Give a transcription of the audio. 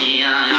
Yeah.